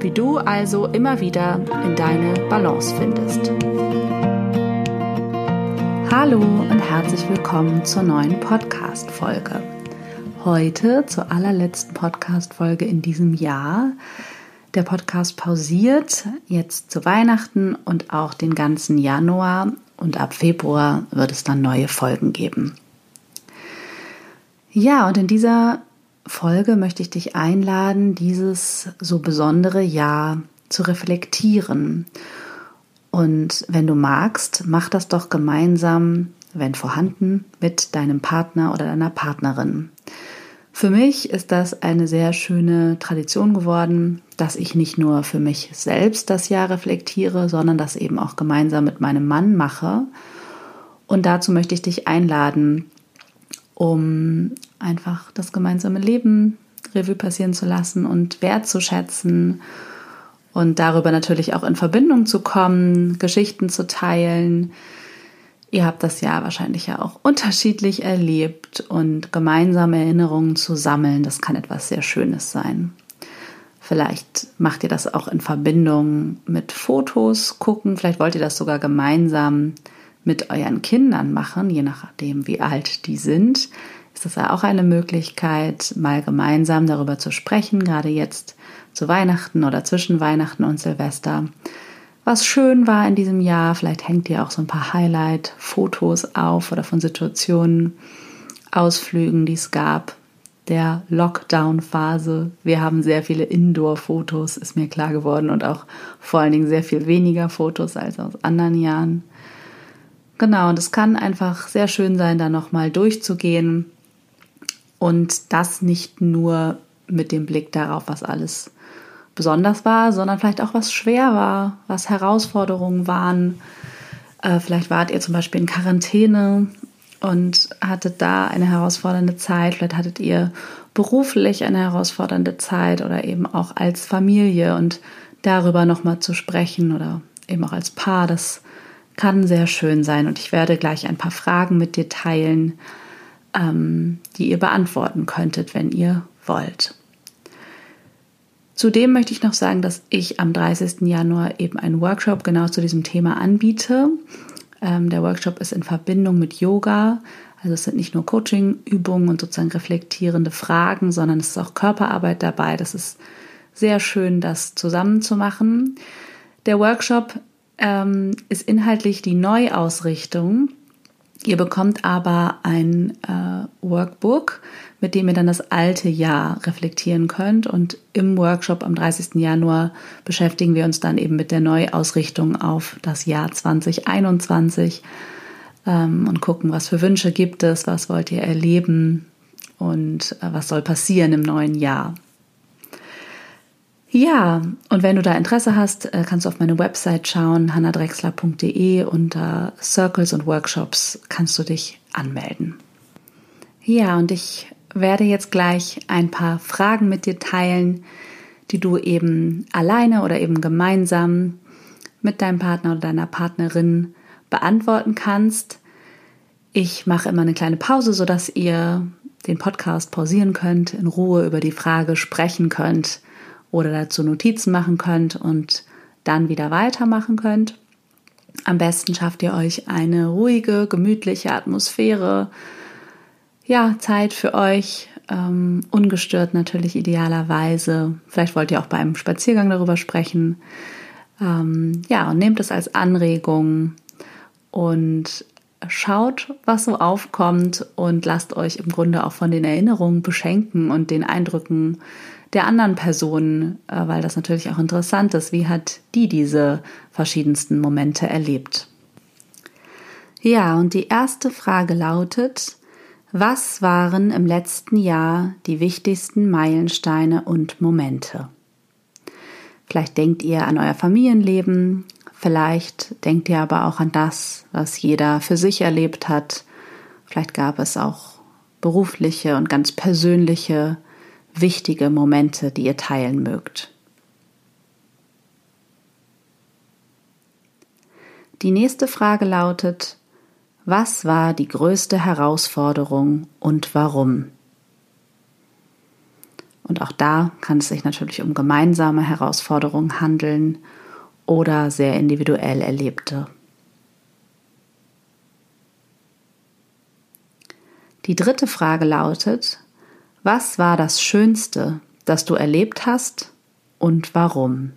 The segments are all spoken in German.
wie du also immer wieder in deine Balance findest. Hallo und herzlich willkommen zur neuen Podcast-Folge. Heute zur allerletzten Podcast-Folge in diesem Jahr. Der Podcast pausiert jetzt zu Weihnachten und auch den ganzen Januar und ab Februar wird es dann neue Folgen geben. Ja, und in dieser Folge möchte ich dich einladen, dieses so besondere Jahr zu reflektieren. Und wenn du magst, mach das doch gemeinsam, wenn vorhanden, mit deinem Partner oder deiner Partnerin. Für mich ist das eine sehr schöne Tradition geworden, dass ich nicht nur für mich selbst das Jahr reflektiere, sondern das eben auch gemeinsam mit meinem Mann mache. Und dazu möchte ich dich einladen, um einfach das gemeinsame Leben Revue passieren zu lassen und wertzuschätzen und darüber natürlich auch in Verbindung zu kommen, Geschichten zu teilen. Ihr habt das ja wahrscheinlich ja auch unterschiedlich erlebt und gemeinsame Erinnerungen zu sammeln, das kann etwas sehr Schönes sein. Vielleicht macht ihr das auch in Verbindung mit Fotos gucken, vielleicht wollt ihr das sogar gemeinsam mit euren Kindern machen, je nachdem, wie alt die sind, ist das ja auch eine Möglichkeit, mal gemeinsam darüber zu sprechen, gerade jetzt zu Weihnachten oder zwischen Weihnachten und Silvester. Was schön war in diesem Jahr, vielleicht hängt ihr auch so ein paar Highlight-Fotos auf oder von Situationen, Ausflügen, die es gab, der Lockdown-Phase. Wir haben sehr viele Indoor-Fotos, ist mir klar geworden, und auch vor allen Dingen sehr viel weniger Fotos als aus anderen Jahren. Genau, und es kann einfach sehr schön sein, da nochmal durchzugehen und das nicht nur mit dem Blick darauf, was alles besonders war, sondern vielleicht auch was schwer war, was Herausforderungen waren. Äh, vielleicht wart ihr zum Beispiel in Quarantäne und hattet da eine herausfordernde Zeit. Vielleicht hattet ihr beruflich eine herausfordernde Zeit oder eben auch als Familie und darüber nochmal zu sprechen oder eben auch als Paar, das kann sehr schön sein. Und ich werde gleich ein paar Fragen mit dir teilen, ähm, die ihr beantworten könntet, wenn ihr wollt. Zudem möchte ich noch sagen, dass ich am 30. Januar eben einen Workshop genau zu diesem Thema anbiete. Ähm, der Workshop ist in Verbindung mit Yoga. Also es sind nicht nur Coaching-Übungen und sozusagen reflektierende Fragen, sondern es ist auch Körperarbeit dabei. Das ist sehr schön, das zusammen zu machen. Der Workshop ähm, ist inhaltlich die Neuausrichtung. Ihr bekommt aber ein äh, Workbook, mit dem ihr dann das alte Jahr reflektieren könnt. Und im Workshop am 30. Januar beschäftigen wir uns dann eben mit der Neuausrichtung auf das Jahr 2021 ähm, und gucken, was für Wünsche gibt es, was wollt ihr erleben und äh, was soll passieren im neuen Jahr. Ja, und wenn du da Interesse hast, äh, kannst du auf meine Website schauen, hannadrexler.de. Unter Circles und Workshops kannst du dich anmelden. Ja, und ich werde jetzt gleich ein paar Fragen mit dir teilen, die du eben alleine oder eben gemeinsam mit deinem Partner oder deiner Partnerin beantworten kannst. Ich mache immer eine kleine Pause, sodass ihr den Podcast pausieren könnt, in Ruhe über die Frage sprechen könnt oder dazu Notizen machen könnt und dann wieder weitermachen könnt. Am besten schafft ihr euch eine ruhige, gemütliche Atmosphäre. Ja, Zeit für euch, ähm, ungestört natürlich idealerweise. Vielleicht wollt ihr auch beim Spaziergang darüber sprechen. Ähm, ja, und nehmt es als Anregung. und schaut, was so aufkommt und lasst euch im Grunde auch von den Erinnerungen beschenken und den Eindrücken der anderen Personen, äh, weil das natürlich auch interessant ist. Wie hat die diese verschiedensten Momente erlebt? Ja, und die erste Frage lautet, was waren im letzten Jahr die wichtigsten Meilensteine und Momente? Vielleicht denkt ihr an euer Familienleben, vielleicht denkt ihr aber auch an das, was jeder für sich erlebt hat. Vielleicht gab es auch berufliche und ganz persönliche wichtige Momente, die ihr teilen mögt. Die nächste Frage lautet, was war die größte Herausforderung und warum? Und auch da kann es sich natürlich um gemeinsame Herausforderungen handeln oder sehr individuell erlebte. Die dritte Frage lautet, was war das Schönste, das du erlebt hast und warum?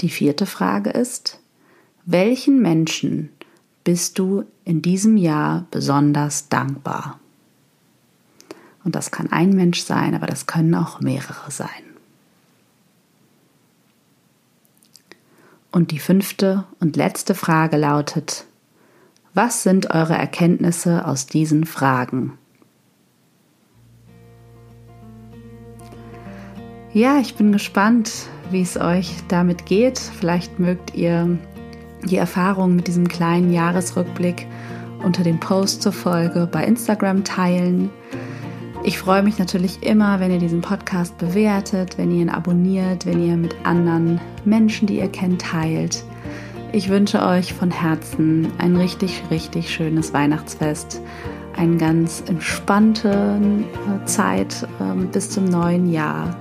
Die vierte Frage ist, welchen Menschen bist du in diesem Jahr besonders dankbar? Und das kann ein Mensch sein, aber das können auch mehrere sein. Und die fünfte und letzte Frage lautet, was sind eure Erkenntnisse aus diesen Fragen? Ja, ich bin gespannt, wie es euch damit geht. Vielleicht mögt ihr die Erfahrung mit diesem kleinen Jahresrückblick unter dem Post zur Folge bei Instagram teilen. Ich freue mich natürlich immer, wenn ihr diesen Podcast bewertet, wenn ihr ihn abonniert, wenn ihr mit anderen Menschen, die ihr kennt, teilt. Ich wünsche euch von Herzen ein richtig, richtig schönes Weihnachtsfest, eine ganz entspannte äh, Zeit ähm, bis zum neuen Jahr,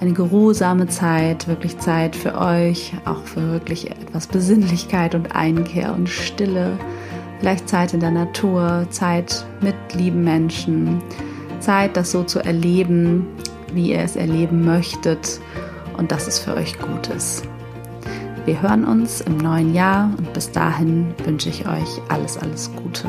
eine geruhsame Zeit, wirklich Zeit für euch, auch für wirklich etwas Besinnlichkeit und Einkehr und Stille, vielleicht Zeit in der Natur, Zeit mit lieben Menschen, Zeit, das so zu erleben, wie ihr es erleben möchtet und dass es für euch gut ist. Wir hören uns im neuen Jahr und bis dahin wünsche ich euch alles, alles Gute.